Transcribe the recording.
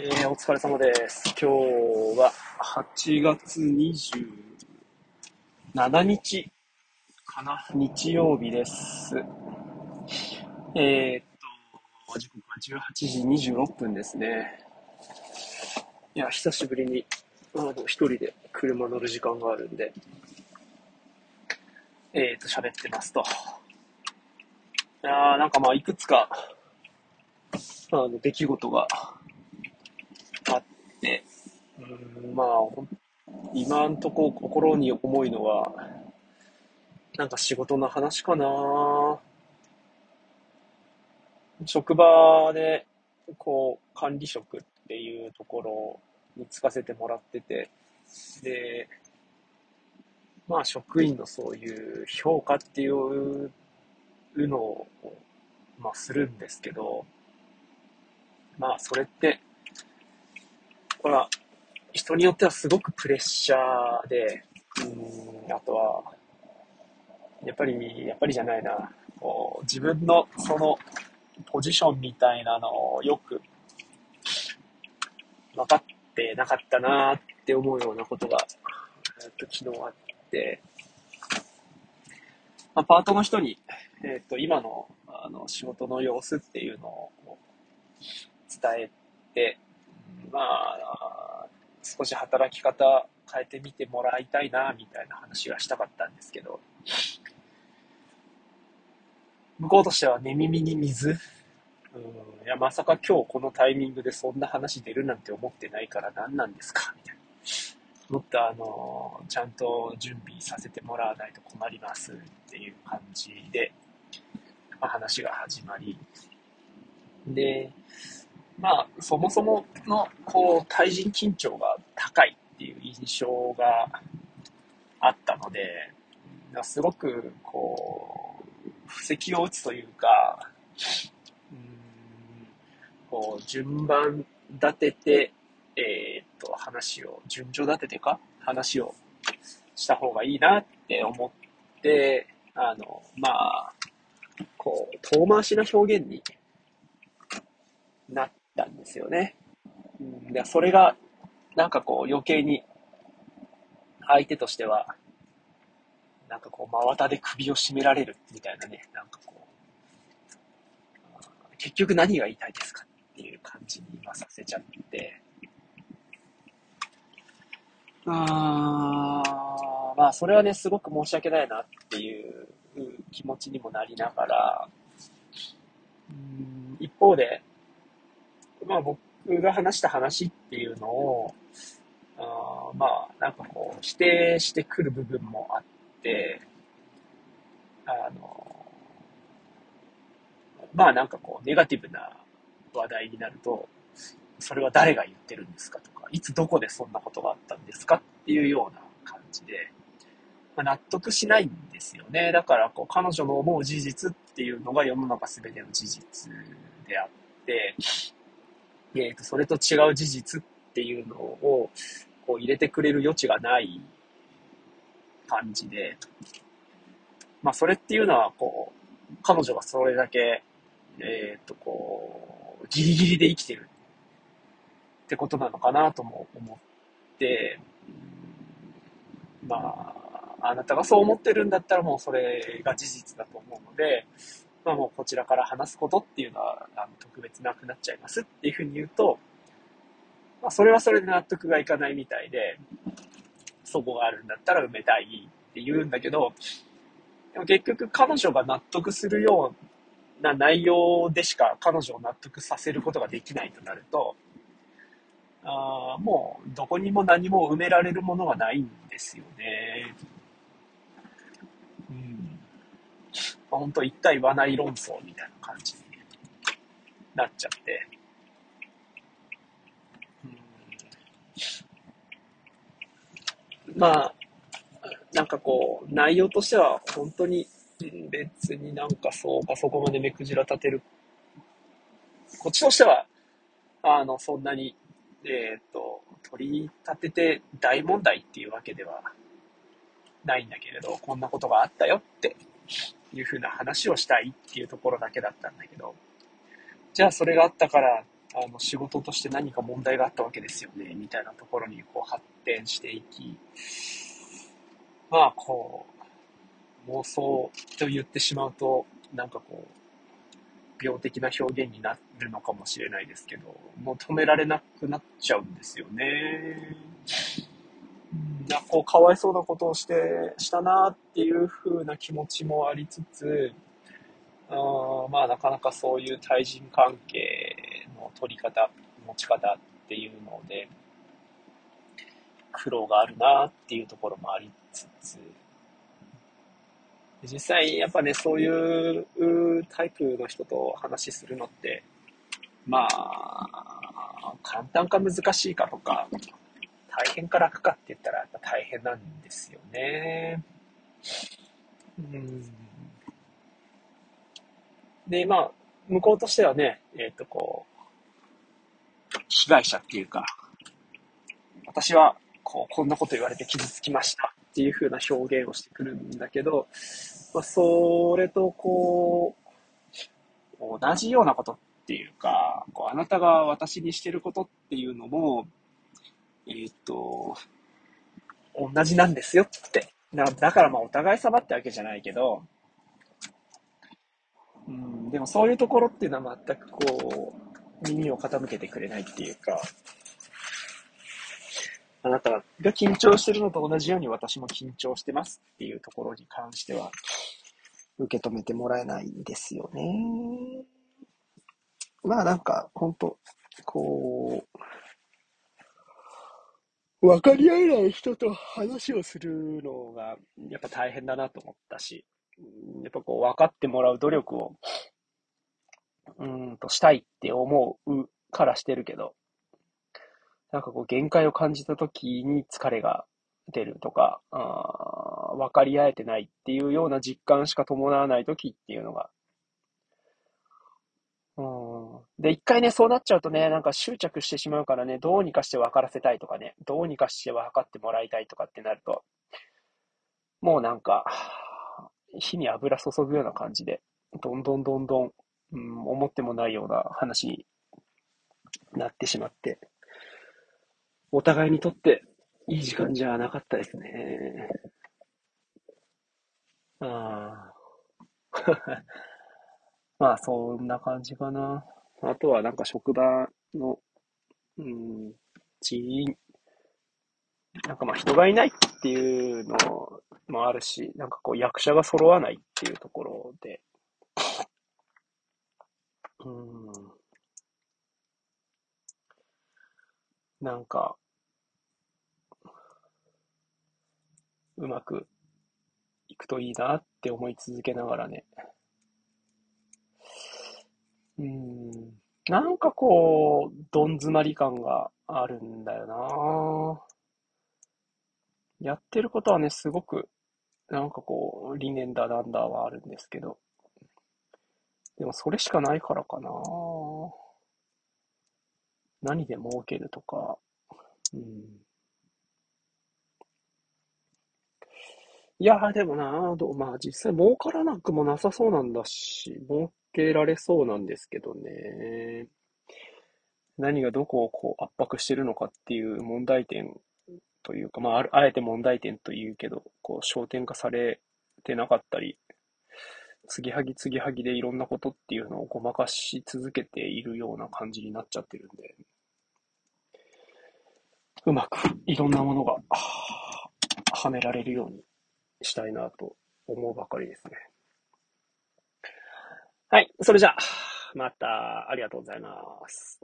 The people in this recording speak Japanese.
えー、お疲れ様です。今日は8月27日かな日曜日です。えー、っと、時刻は18時26分ですね。いや、久しぶりに、あの、一人で車乗る時間があるんで、えー、っと、喋ってますと。いや、なんかまあ、いくつか、あの、出来事がで、うん、まあ、今んとこ心に重いのは、なんか仕事の話かな。職場で、こう、管理職っていうところに就かせてもらってて、で、まあ職員のそういう評価っていうのを、まあするんですけど、まあそれって、これは人によってはすごくプレッシャーで、うん、あとは、やっぱり、やっぱりじゃないな、こう自分のそのポジションみたいなのをよく分かってなかったなって思うようなことが、えっと、昨日あって、まあ、パートの人に、えっと、今のあの仕事の様子っていうのを伝えて、まあ、少し働き方変えてみてもらいたいな、みたいな話がしたかったんですけど、向こうとしては寝耳に水？うん、いや、まさか今日このタイミングでそんな話出るなんて思ってないから何なんですか？みたいな。もっとあの、ちゃんと準備させてもらわないと困りますっていう感じで、まあ、話が始まり、で、まあ、そもそもの、こう、対人緊張が高いっていう印象があったので、すごく、こう、布石を打つというか、うん、こう、順番立てて、えー、っと、話を、順序立ててか、話をした方がいいなって思って、あの、まあ、こう、遠回しな表現になってたんですよね。うん、でそれが、なんかこう余計に相手としては、なんかこう真綿で首を絞められるみたいなね、なんかこう、結局何が言いたいですかっていう感じに今させちゃって、あまあそれはね、すごく申し訳ないなっていう気持ちにもなりながら、うん一方で、まあ僕が話した話っていうのを、あまあなんかこう否定してくる部分もあって、あの、まあなんかこうネガティブな話題になると、それは誰が言ってるんですかとか、いつどこでそんなことがあったんですかっていうような感じで、まあ、納得しないんですよね。だからこう彼女の思う事実っていうのが世の中全ての事実であって、えー、とそれと違う事実っていうのをこう入れてくれる余地がない感じで、まあそれっていうのはこう、彼女がそれだけ、えっ、ー、とこう、ギリギリで生きてるってことなのかなとも思って、まあ、あなたがそう思ってるんだったらもうそれが事実だと思うので、まあ、もうこちらから話すことっていうのはあの特別なくなっちゃいますっていうふうに言うと、まあ、それはそれで納得がいかないみたいで、そこがあるんだったら埋めたいって言うんだけど、でも結局彼女が納得するような内容でしか彼女を納得させることができないとなると、あもうどこにも何も埋められるものはないんですよね。まあ、本当一体罠い論争みたいな感じになっちゃって、まあ、なんかこう、内容としては本当に別になんかそうかそこまで目くじら立てる。こっちとしては、あの、そんなに、えっ、ー、と、取り立てて大問題っていうわけではないんだけれど、こんなことがあったよって。いうふうな話をしたいっていうところだけだったんだけど、じゃあそれがあったからあの仕事として何か問題があったわけですよね、みたいなところにこう発展していき、まあこう、妄想と言ってしまうと、なんかこう、病的な表現になるのかもしれないですけど、もう止められなくなっちゃうんですよね。なこう、かわいそうなことをして、したなっていう風な気持ちもありつつ、あまあなかなかそういう対人関係の取り方、持ち方っていうので、苦労があるなっていうところもありつつ、実際やっぱね、そういうタイプの人と話するのって、まあ、簡単か難しいかとか、大変か楽かって言ったらやっぱ大変なんですよね。うんで、まあ、向こうとしてはね、えっ、ー、と、こう、被害者っていうか、私は、こう、こんなこと言われて傷つきましたっていう風な表現をしてくるんだけど、まあ、それと、こう、同じようなことっていうか、こうあなたが私にしてることっていうのも、えー、っと、同じなんですよって。だからまあお互い様ってわけじゃないけど、うん、でもそういうところっていうのは全くこう、耳を傾けてくれないっていうか、あなたが緊張してるのと同じように私も緊張してますっていうところに関しては、受け止めてもらえないんですよね。まあなんか、ほんと、こう、分かり合えない人と話をするのが、やっぱ大変だなと思ったし、やっぱこう分かってもらう努力を、うんとしたいって思うからしてるけど、なんかこう限界を感じた時に疲れが出るとか、あ分かり合えてないっていうような実感しか伴わない時っていうのが、で、一回ね、そうなっちゃうとね、なんか執着してしまうからね、どうにかして分からせたいとかね、どうにかして分かってもらいたいとかってなると、もうなんか、火に油注ぐような感じで、どんどんどんどん、うん、思ってもないような話になってしまって、お互いにとっていい時間じゃなかったですね。ああ。まあ、そんな感じかな。あとはなんか職場の、うん、人員、なんかまあ人がいないっていうのもあるし、なんかこう役者が揃わないっていうところで、うん。なんか、うまくいくといいなって思い続けながらね。うん。なんかこう、どん詰まり感があるんだよなやってることはね、すごくなんかこう、理念だなんだはあるんですけど、でもそれしかないからかな何で儲けるとか、うん。いやでもなどまあ実際儲からなくもなさそうなんだし、儲けられそうなんですけどね。何がどこをこう圧迫してるのかっていう問題点というか、まあ、あえて問題点というけど、こう、焦点化されてなかったり、継ぎはぎ継ぎはぎでいろんなことっていうのをごまかし続けているような感じになっちゃってるんで、うまくいろんなものが、はめられるようにしたいなと思うばかりですね。はい。それじゃあ、またありがとうございます。